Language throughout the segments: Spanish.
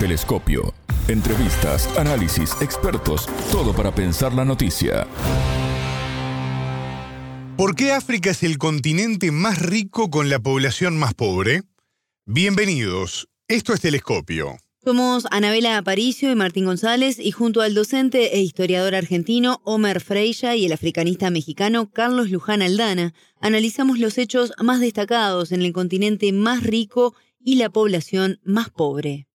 Telescopio. Entrevistas, análisis, expertos, todo para pensar la noticia. ¿Por qué África es el continente más rico con la población más pobre? Bienvenidos, esto es Telescopio. Somos Anabela Aparicio y Martín González y junto al docente e historiador argentino Omer Freya y el africanista mexicano Carlos Luján Aldana, analizamos los hechos más destacados en el continente más rico y la población más pobre.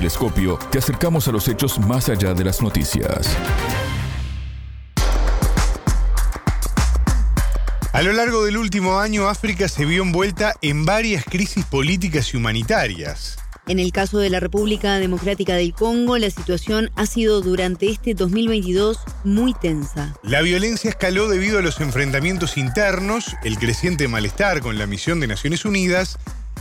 Telescopio te acercamos a los hechos más allá de las noticias. A lo largo del último año, África se vio envuelta en varias crisis políticas y humanitarias. En el caso de la República Democrática del Congo, la situación ha sido durante este 2022 muy tensa. La violencia escaló debido a los enfrentamientos internos, el creciente malestar con la misión de Naciones Unidas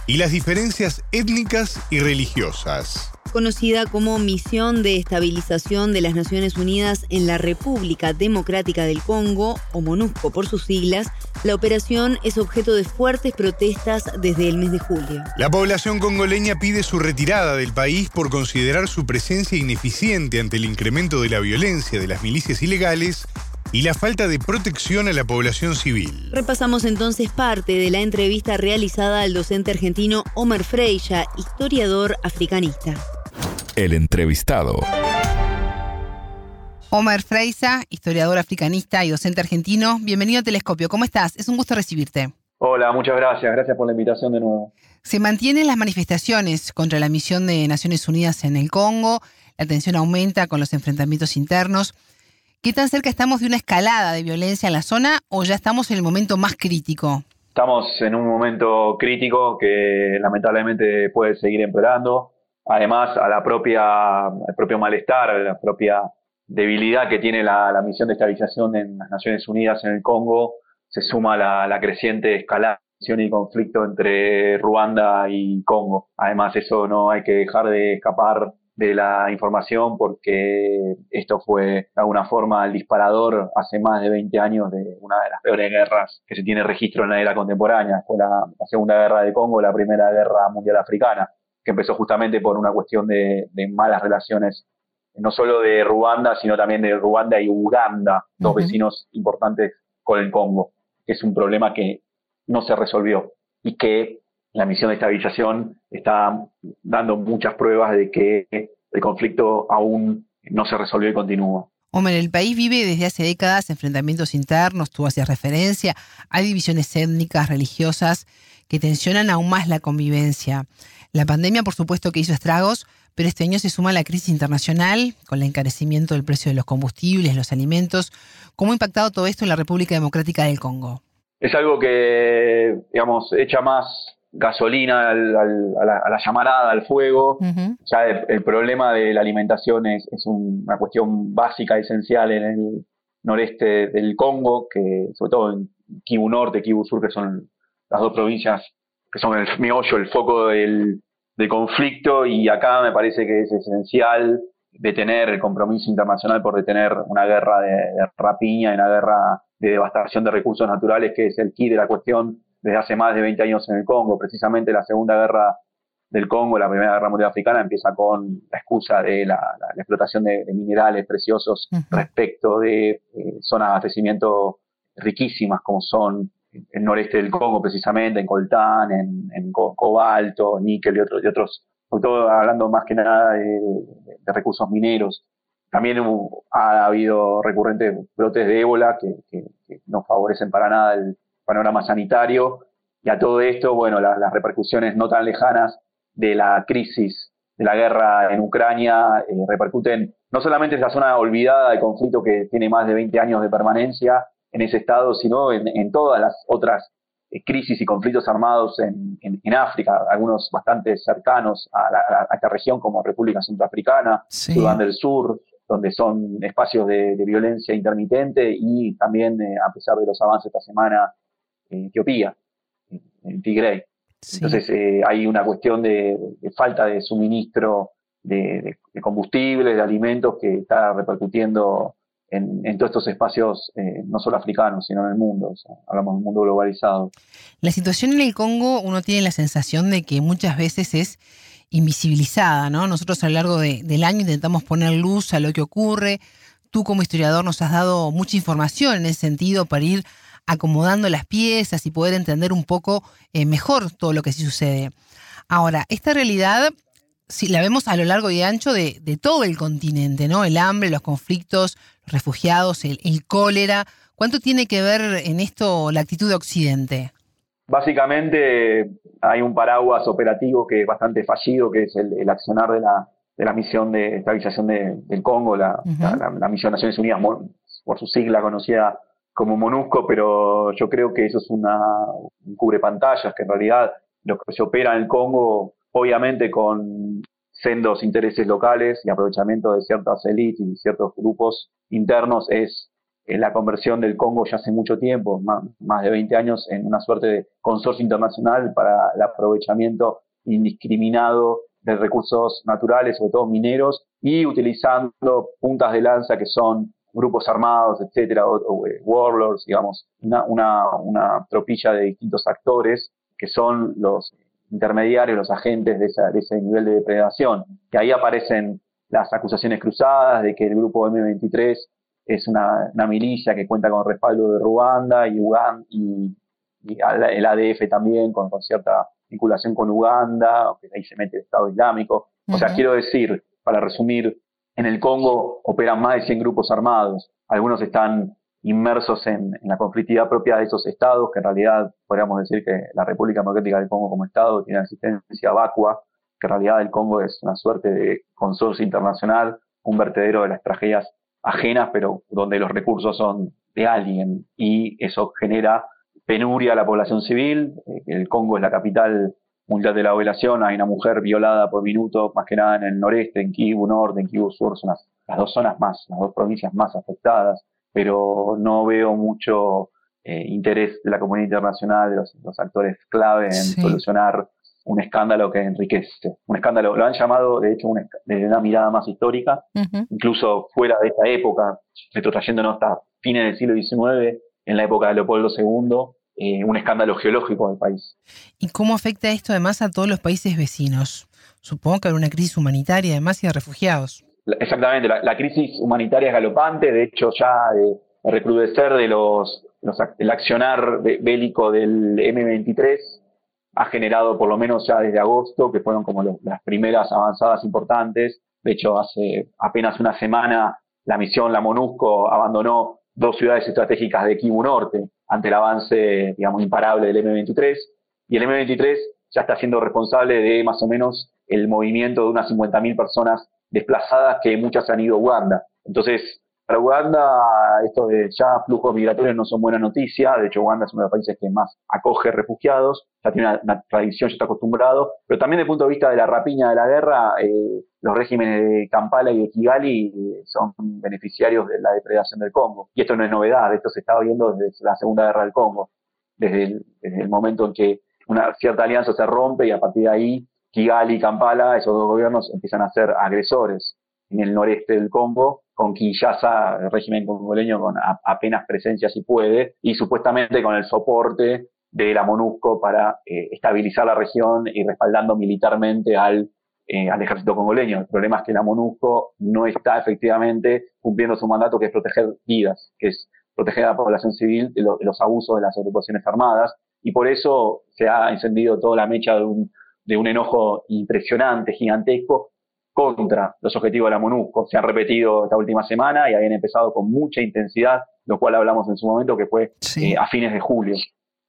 y las diferencias étnicas y religiosas conocida como Misión de Estabilización de las Naciones Unidas en la República Democrática del Congo, o MONUSCO por sus siglas, la operación es objeto de fuertes protestas desde el mes de julio. La población congoleña pide su retirada del país por considerar su presencia ineficiente ante el incremento de la violencia de las milicias ilegales y la falta de protección a la población civil. Repasamos entonces parte de la entrevista realizada al docente argentino Omer Freya, historiador africanista. El entrevistado. Omer Freisa, historiador africanista y docente argentino. Bienvenido a Telescopio. ¿Cómo estás? Es un gusto recibirte. Hola, muchas gracias. Gracias por la invitación de nuevo. Se mantienen las manifestaciones contra la misión de Naciones Unidas en el Congo. La tensión aumenta con los enfrentamientos internos. ¿Qué tan cerca estamos de una escalada de violencia en la zona o ya estamos en el momento más crítico? Estamos en un momento crítico que lamentablemente puede seguir empeorando además a la propia, al propio malestar, la propia debilidad que tiene la, misión de estabilización en las Naciones Unidas en el Congo, se suma la, la creciente escalación y conflicto entre Ruanda y Congo. Además, eso no hay que dejar de escapar de la información porque esto fue de alguna forma el disparador hace más de 20 años de una de las peores guerras que se tiene registro en la era contemporánea. Fue la, la Segunda Guerra de Congo, la Primera Guerra Mundial Africana que empezó justamente por una cuestión de, malas relaciones, no solo de Ruanda, sino también de Ruanda y Uganda, dos vecinos importantes con el Congo, que es un problema que no se resolvió y que la misión de estabilización está dando muchas pruebas de que el conflicto aún no se resolvió y continúa. Hombre, el país vive desde hace décadas enfrentamientos internos, tú hacías referencia, hay divisiones étnicas, religiosas, que tensionan aún más la convivencia. La pandemia, por supuesto, que hizo estragos, pero este año se suma la crisis internacional con el encarecimiento del precio de los combustibles, los alimentos. ¿Cómo ha impactado todo esto en la República Democrática del Congo? Es algo que, digamos, echa más gasolina a, la, llamarada, al fuego. Ya el, problema de la alimentación es, una cuestión básica, esencial en el noreste del Congo, que sobre todo en Kivu Norte, Kivu Sur, que son las dos provincias que son el meollo, el foco del, conflicto, y acá me parece que es esencial detener el compromiso internacional por detener una guerra de, rapiña y una guerra de devastación de recursos naturales, que es el key de la cuestión desde hace más de 20 años en el Congo. Precisamente la Segunda Guerra del Congo, la Primera Guerra Mundial Africana, empieza con la excusa de la, explotación de, minerales preciosos respecto de eh, zonas de abastecimiento riquísimas como son el noreste del Congo precisamente, en coltán, en, cobalto, níquel y otros, y otros, sobre todo hablando más que nada de, recursos mineros. También ha habido recurrentes brotes de ébola que, no favorecen para nada el panorama sanitario. Y a todo esto, bueno, las, repercusiones no tan lejanas de la crisis de la guerra en Ucrania eh, repercuten no solamente en la zona olvidada de conflicto que tiene más de 20 años de permanencia, en ese estado, sino en, todas las otras eh, crisis y conflictos armados en, África, algunos bastante cercanos a, esta región como República Centroafricana, Sudán del Sur, donde son espacios de, violencia intermitente y también, eh, a pesar de los avances esta semana, en Etiopía, en, Tigray. Entonces eh, hay una cuestión de, falta de suministro de, de combustibles, de alimentos que está repercutiendo en, todos estos espacios, eh, no solo africanos, sino en el mundo. hablamos de un mundo globalizado. La situación en el Congo, uno tiene la sensación de que muchas veces es invisibilizada, ¿no? Nosotros a lo largo del año intentamos poner luz a lo que ocurre. Tú como historiador nos has dado mucha información en ese sentido para ir acomodando las piezas y poder entender un poco eh, mejor todo lo que sí sucede. Ahora, esta realidad si la vemos a lo largo y ancho de, todo el continente, ¿no? El hambre, los conflictos, los refugiados, el, cólera. ¿Cuánto tiene que ver en esto la actitud de Occidente? Básicamente hay un paraguas operativo que es bastante fallido, que es el, accionar de la, de la, misión de estabilización del Congo, la, misión de Naciones Unidas, por su sigla conocida como MONUSCO, pero yo creo que eso es una, un cubre pantallas, que en realidad lo que se opera en el Congo obviamente con sendos intereses locales y aprovechamiento de ciertas élites y ciertos grupos internos, es la conversión del Congo ya hace mucho tiempo, más, de 20 años, en una suerte de consorcio internacional para el aprovechamiento indiscriminado de recursos naturales, sobre todo mineros, y utilizando puntas de lanza que son grupos armados, etcétera, o, eh, warlords, digamos, una, tropilla de distintos actores que son los intermediarios, los agentes de, ese nivel de depredación. Que ahí aparecen las acusaciones cruzadas de que el grupo M23 es una, milicia que cuenta con respaldo de Ruanda y, Uganda, y, el ADF también con, cierta vinculación con Uganda, que ahí se mete el Estado Islámico. O sea, quiero decir, para resumir, en el Congo operan más de 100 grupos armados. Algunos están inmersos en, la conflictividad propia de esos estados, que en realidad podríamos decir que la República Democrática del Congo como estado tiene una existencia vacua, que en realidad el Congo es una suerte de consorcio internacional, un vertedero de las tragedias ajenas, pero donde los recursos son de alguien y eso genera penuria a la población civil. Eh, el Congo es la capital mundial de la violación, hay una mujer violada por minuto, más que nada en el noreste, en Kivu Norte, en Kivu Sur, son las dos zonas más, las dos provincias más afectadas pero no veo mucho eh, interés de la comunidad internacional, de los, actores clave en solucionar un escándalo que enriquece. Un escándalo, lo han llamado, de hecho, desde una mirada más histórica, incluso fuera de esta época, retrotrayéndonos hasta fines del siglo XIX, en la época de Leopoldo II, eh, un escándalo geológico del país. ¿Y cómo afecta esto además a todos los países vecinos? Supongo que hay una crisis humanitaria además y de refugiados. Exactamente, la, crisis humanitaria es galopante, de hecho ya eh, el recrudecer de los, el accionar bélico del M23 ha generado por lo menos ya desde agosto, que fueron como las primeras avanzadas importantes. De hecho, hace apenas una semana la misión, la MONUSCO, abandonó dos ciudades estratégicas de Kivu Norte ante el avance, digamos, imparable del M23. Y el M23 ya está siendo responsable de más o menos el movimiento de unas 50.000 personas desplazadas que muchas han ido a Uganda. Entonces, para Uganda, esto de ya flujos migratorios no son buena noticia. De hecho, Uganda es uno de los países que más acoge refugiados, ya tiene una, tradición, ya está acostumbrado. Pero también desde el punto de vista de la rapiña de la guerra, eh, los regímenes de Kampala y de Kigali eh, son beneficiarios de la depredación del Congo. Y esto no es novedad, esto se está viendo desde la Segunda Guerra del Congo, desde el momento en que una cierta alianza se rompe y a partir de ahí Kigali y Kampala, esos dos gobiernos empiezan a ser agresores en el noreste del Congo, con Kinshasa, el régimen congoleño, con apenas presencia si puede, y supuestamente con el soporte de la MONUSCO para eh, estabilizar la región y respaldando militarmente al, eh, al ejército congoleño. El problema es que la MONUSCO no está efectivamente cumpliendo su mandato, que es proteger vidas, que es proteger a la población civil de, de los abusos de las agrupaciones armadas, y por eso se ha encendido toda la mecha de un de un enojo impresionante, gigantesco, contra los objetivos de la MONUSCO. Se han repetido esta última semana y habían empezado con mucha intensidad, lo cual hablamos en su momento, que fue eh, a fines de julio.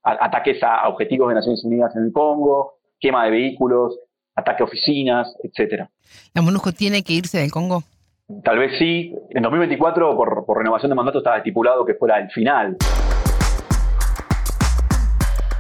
ataques a objetivos de Naciones Unidas en el Congo, quema de vehículos, ataque a oficinas, etcétera. ¿La MONUSCO tiene que irse del Congo? Tal vez sí. En 2024, por, por renovación de mandato, estaba estipulado que fuera el final.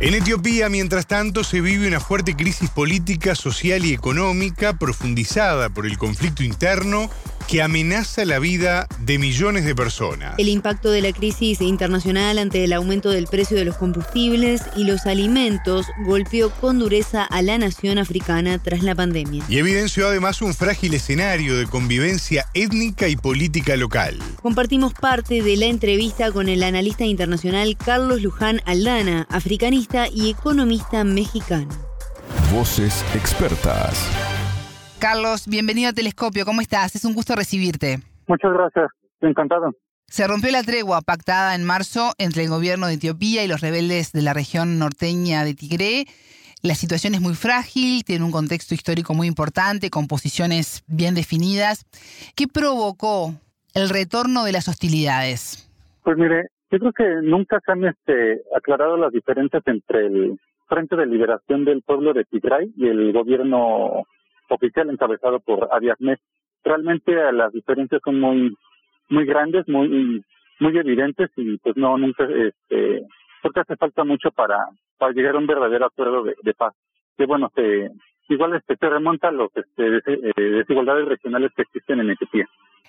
En Etiopía, mientras tanto, se vive una fuerte crisis política, social y económica profundizada por el conflicto interno que amenaza la vida de millones de personas. El impacto de la crisis internacional ante el aumento del precio de los combustibles y los alimentos golpeó con dureza a la nación africana tras la pandemia. Y evidenció además un frágil escenario de convivencia étnica y política local. Compartimos parte de la entrevista con el analista internacional Carlos Luján Aldana, africanista y economista mexicano. Voces expertas. Carlos, bienvenido a Telescopio. ¿Cómo estás? Es un gusto recibirte. Muchas gracias. Encantado. Se rompió la tregua pactada en marzo entre el gobierno de Etiopía y los rebeldes de la región norteña de Tigré. La situación es muy frágil, tiene un contexto histórico muy importante, con posiciones bien definidas. ¿Qué provocó el retorno de las hostilidades? Pues mire, yo creo que nunca se han este, aclarado las diferencias entre el Frente de Liberación del Pueblo de Tigray y el gobierno oficial encabezado por Abiy Ahmed. Realmente las diferencias son muy muy grandes, muy muy evidentes y pues no nunca este porque hace falta mucho para para llegar a un verdadero acuerdo de, paz. Que bueno, igual este se remonta a los este, eh, desigualdades regionales que existen en Etiopía.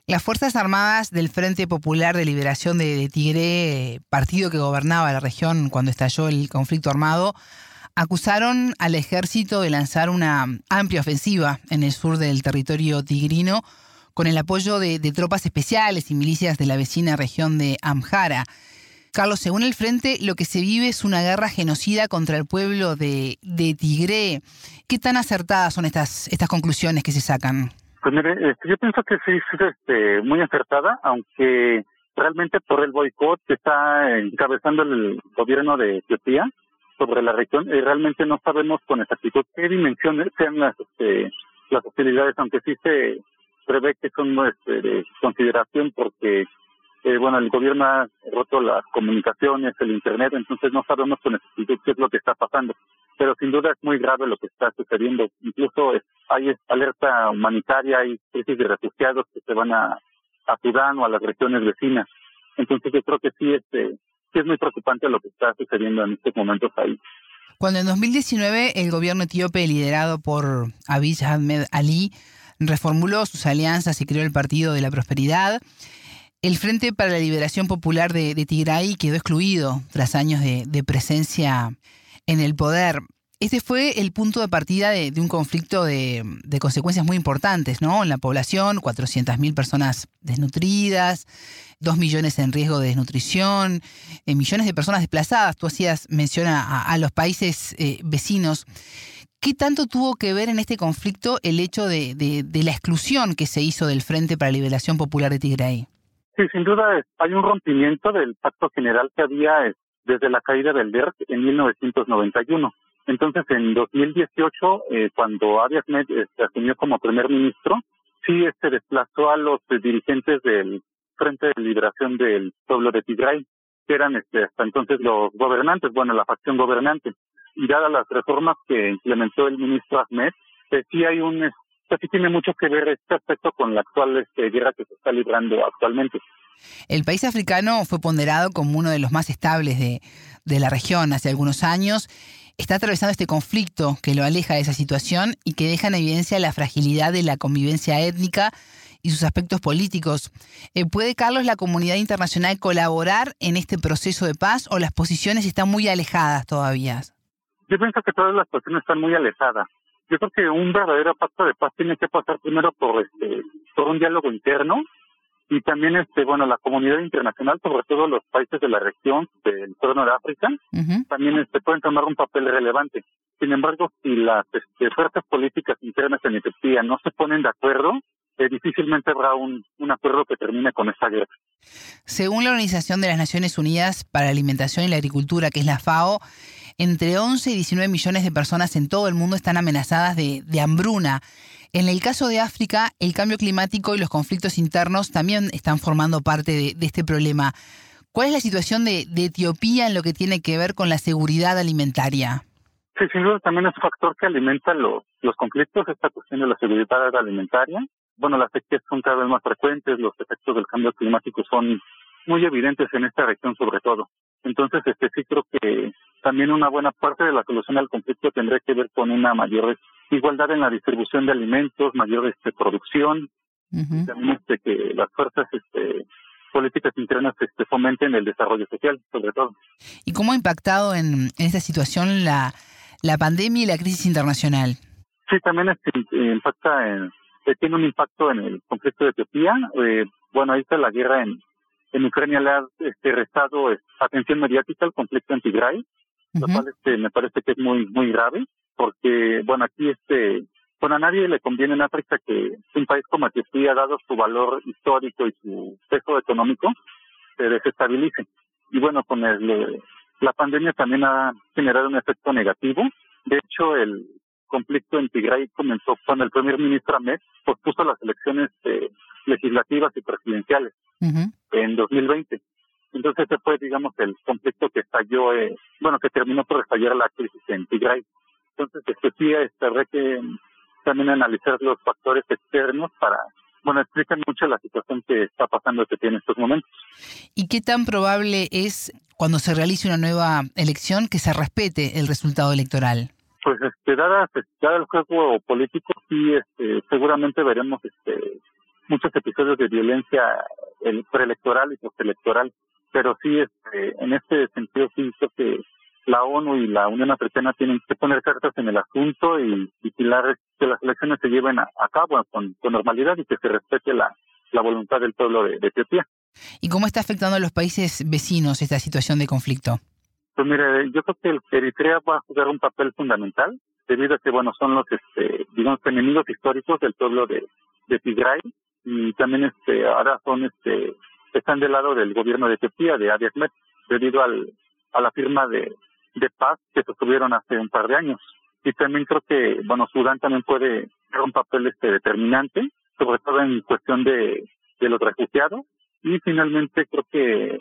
Las Fuerzas Armadas del Frente Popular de Liberación de, Tigre, partido que gobernaba la región cuando estalló el conflicto armado, acusaron al ejército de lanzar una amplia ofensiva en el sur del territorio tigrino con el apoyo de, tropas especiales y milicias de la vecina región de Amhara. Carlos, según el Frente, lo que se vive es una guerra genocida contra el pueblo de, de Tigré. ¿Qué tan acertadas son estas, estas conclusiones que se sacan? Pues este, yo pienso que sí es este, muy acertada, aunque realmente por el boicot que está encabezando el gobierno de Etiopía sobre la región, eh, realmente no sabemos con exactitud qué dimensiones sean las, este, las hostilidades, aunque sí se prevé que son este, de consideración porque eh, bueno, el gobierno ha roto las comunicaciones, el Internet, entonces no sabemos con exactitud qué es lo que está pasando. Pero sin duda es muy grave lo que está sucediendo. Incluso hay alerta humanitaria, hay crisis de refugiados que se van a, a Sudán o a las regiones vecinas. Entonces yo creo que sí, este, sí es muy preocupante lo que está sucediendo en estos momentos ahí. Cuando en 2019 el gobierno etíope liderado por Abiy Ahmed Ali reformuló sus alianzas y creó el Partido de la Prosperidad, el Frente para la Liberación Popular de, Tigray quedó excluido tras años de, presencia en el poder. Este fue el punto de partida de, un conflicto de, consecuencias muy importantes, ¿no? En la población, 400.000 personas desnutridas, 2 millones en riesgo de desnutrición, eh, millones de personas desplazadas. Tú hacías mención a, los países eh, vecinos. ¿Qué tanto tuvo que ver en este conflicto el hecho de, la exclusión que se hizo del Frente para la Liberación Popular de Tigray? Sí, sin duda hay un rompimiento del pacto general que había eh, desde la caída del DERC en 1991. Entonces, en 2018, eh, cuando Abiy Ahmed este, asumió como primer ministro, sí este desplazó a los dirigentes del Frente de Liberación del Pueblo de Tigray, que eran este, hasta entonces los gobernantes, bueno, la facción gobernante. Y dadas las reformas que implementó el ministro Ahmed, eh, sí hay un sí tiene mucho que ver este aspecto con la actual este, guerra que se está librando actualmente. El país africano fue ponderado como uno de los más estables de, de la región hace algunos años. Está atravesando este conflicto que lo aleja de esa situación y que deja en evidencia la fragilidad de la convivencia étnica y sus aspectos políticos. Eh, ¿Puede, Carlos, la comunidad internacional colaborar en este proceso de paz o las posiciones están muy alejadas todavía? Yo pienso que todas las posiciones están muy alejadas yo creo que un verdadero pacto de paz tiene que pasar primero por este por un diálogo interno y también este bueno la comunidad internacional sobre todo los países de la región del Trono de África también este pueden tomar un papel relevante sin embargo si las este, fuerzas políticas internas en Etiopía no se ponen de acuerdo eh, difícilmente habrá un, un acuerdo que termine con esta guerra. Según la Organización de las Naciones Unidas para la Alimentación y la Agricultura, que es la FAO, entre 11 y 19 millones de personas en todo el mundo están amenazadas de, hambruna. En el caso de África, el cambio climático y los conflictos internos también están formando parte de, este problema. ¿Cuál es la situación de, Etiopía en lo que tiene que ver con la seguridad alimentaria? Sí, sin duda también es un factor que alimenta los, los conflictos, esta cuestión de la seguridad alimentaria. Bueno, las sequías son cada vez más frecuentes, los efectos del cambio climático son muy evidentes en esta región sobre todo. Entonces, este sí creo que también una buena parte de la solución al conflicto tendría que ver con una mayor igualdad en la distribución de alimentos, mayor este, producción, también este, que las fuerzas este, políticas internas este, fomenten el desarrollo social, sobre todo. ¿Y cómo ha impactado en, esta situación la, la pandemia y la crisis internacional? Sí, también este, impacta, en, eh, tiene un impacto en el conflicto de Etiopía. Eh, bueno, ahí está la guerra en, en Ucrania, le ha este, restado atención mediática al conflicto en Tigray lo cual este, me parece que es muy muy grave porque bueno aquí este bueno, a nadie le conviene en África que un país como Etiopía, dado su valor histórico y su peso económico, se desestabilice. Y bueno, con el, la pandemia también ha generado un efecto negativo. De hecho, el conflicto en Tigray comenzó cuando el primer ministro Ahmed pospuso las elecciones eh, legislativas y presidenciales en 2020. Entonces ese fue, digamos, el conflicto que estalló, eh, bueno, que terminó por estallar la crisis en Tigray. Entonces, este sí, este, que también analizar los factores externos para, bueno, explican mucho la situación que está pasando que tiene en estos momentos. ¿Y qué tan probable es, cuando se realice una nueva elección, que se respete el resultado electoral? Pues, este, dada, dada el juego político, sí, este, seguramente veremos este, muchos episodios de violencia el preelectoral y postelectoral pero sí, este, en este sentido, sí creo que la ONU y la Unión Africana tienen que poner cartas en el asunto y vigilar que las elecciones se lleven a, cabo con, normalidad y que se respete la, la voluntad del pueblo de, Etiopía. ¿Y cómo está afectando a los países vecinos esta situación de conflicto? Pues mire, yo creo que el Eritrea va a jugar un papel fundamental debido a que, bueno, son los, este, digamos, enemigos históricos del pueblo de, de Tigray y también, este, ahora son, este, están del lado del gobierno de Etiopía, de Abiy Ahmed, debido al, a la firma de, de paz que se tuvieron hace un par de años. Y también creo que, bueno, Sudán también puede jugar un papel este determinante, sobre todo en cuestión de, de los refugiados. Y finalmente creo que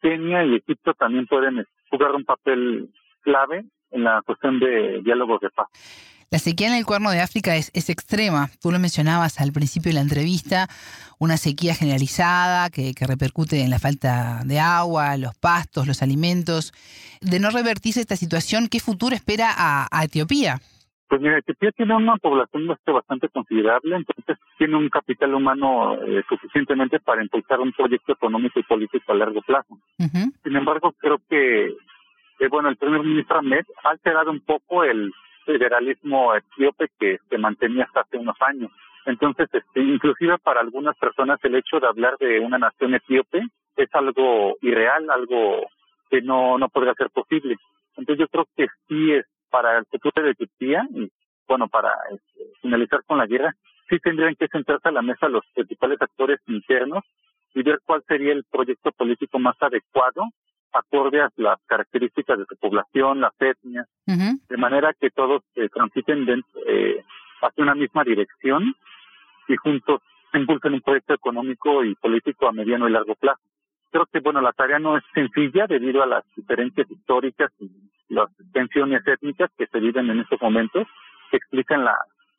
Kenia y Egipto también pueden jugar un papel clave en la cuestión de diálogos de paz. La sequía en el cuerno de África es, es, extrema. Tú lo mencionabas al principio de la entrevista, una sequía generalizada que, que, repercute en la falta de agua, los pastos, los alimentos. De no revertirse esta situación, ¿qué futuro espera a, Etiopía? Pues mira, Etiopía tiene una población bastante considerable, entonces tiene un capital humano eh, suficientemente para impulsar un proyecto económico y político a largo plazo. Sin embargo, creo que, eh, bueno, el primer ministro Ahmed ha alterado un poco el federalismo etíope que se mantenía hasta hace unos años. Entonces, este, inclusive para algunas personas el hecho de hablar de una nación etíope es algo irreal, algo que no, no podría ser posible. Entonces yo creo que sí es para el futuro de Etiopía y bueno, para este, finalizar con la guerra, sí tendrían que sentarse a la mesa los principales actores internos y ver cuál sería el proyecto político más adecuado acorde a las características de su población, las etnias, de manera que todos eh, transiten eh, hacia una misma dirección y juntos impulsen un proyecto económico y político a mediano y largo plazo. Creo que, bueno, la tarea no es sencilla debido a las diferencias históricas y tensiones étnicas que se viven en estos momentos, que explican la,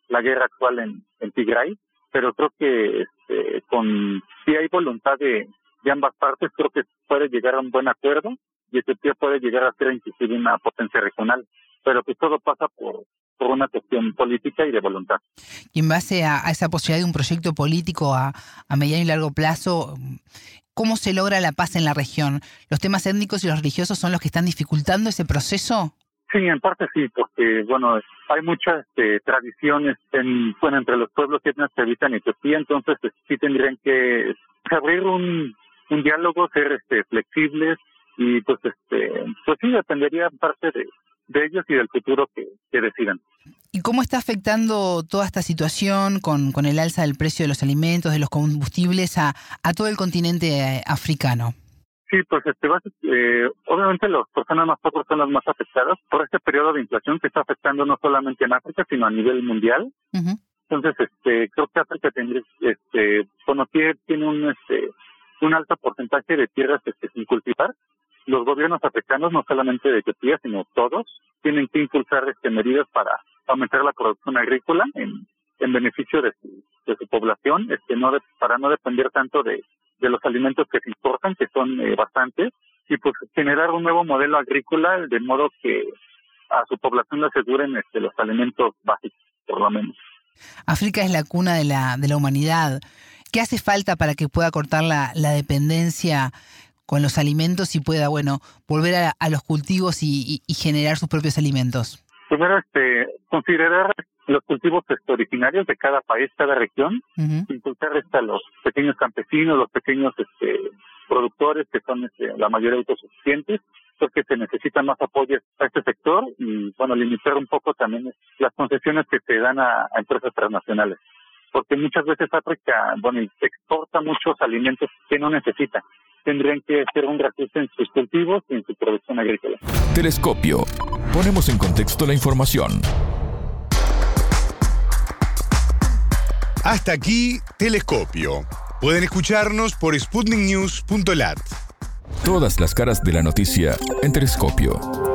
la guerra actual en, en Tigray, pero creo que este, con si hay voluntad de, de ambas partes, creo que puede llegar a un buen acuerdo y Etiopía puede llegar a ser inclusive una potencia regional, pero que todo pasa por, por una cuestión política y de voluntad. Y en base a, esa posibilidad de un proyecto político a, a mediano y largo plazo, ¿cómo se logra la paz en la región? ¿Los temas étnicos y los religiosos son los que están dificultando ese proceso? Sí, en parte sí, porque bueno, hay muchas este, tradiciones en, bueno, entre los pueblos que habitan en Etiopía, entonces sí tendrían que abrir un, un diálogo, ser este, flexibles y pues este pues sí dependería parte de, de ellos y del futuro que, que, decidan. ¿Y cómo está afectando toda esta situación con, con el alza del precio de los alimentos, de los combustibles a, a todo el continente eh, africano? Sí, pues este, eh, obviamente las personas más pobres son las más afectadas por este periodo de inflación que está afectando no solamente en África, sino a nivel mundial. Entonces, este, creo que África tendría, este, bueno, tiene un, este, un alto porcentaje de tierras este, sin cultivar. Los gobiernos africanos, no solamente de Etiopía, sino todos, tienen que impulsar este, medidas para aumentar la producción agrícola en, en beneficio de su, de su población, este, no para no depender tanto de, de los alimentos que se importan, que son eh, bastantes, y pues generar un nuevo modelo agrícola de modo que a su población le aseguren este, los alimentos básicos, por lo menos. África es la cuna de la, de la humanidad. ¿Qué hace falta para que pueda cortar la, la dependencia con los alimentos y pueda, bueno, volver a, los cultivos y, generar sus propios alimentos? Primero, este, considerar los cultivos este, originarios de cada país, cada región, impulsar este, a los pequeños campesinos, los pequeños este, productores que son este, la mayoría autosuficientes, que se necesita más apoyo a este sector y, bueno, limitar un poco también las concesiones que se dan a, empresas transnacionales. Porque muchas veces África, bueno, exporta muchos alimentos que no necesita. Tendrían que hacer un reajuste en sus cultivos y en su producción agrícola. Telescopio. Ponemos en contexto la información. Hasta aquí, Telescopio. Pueden escucharnos por sputniknews.lat. Todas las caras de la noticia en Telescopio.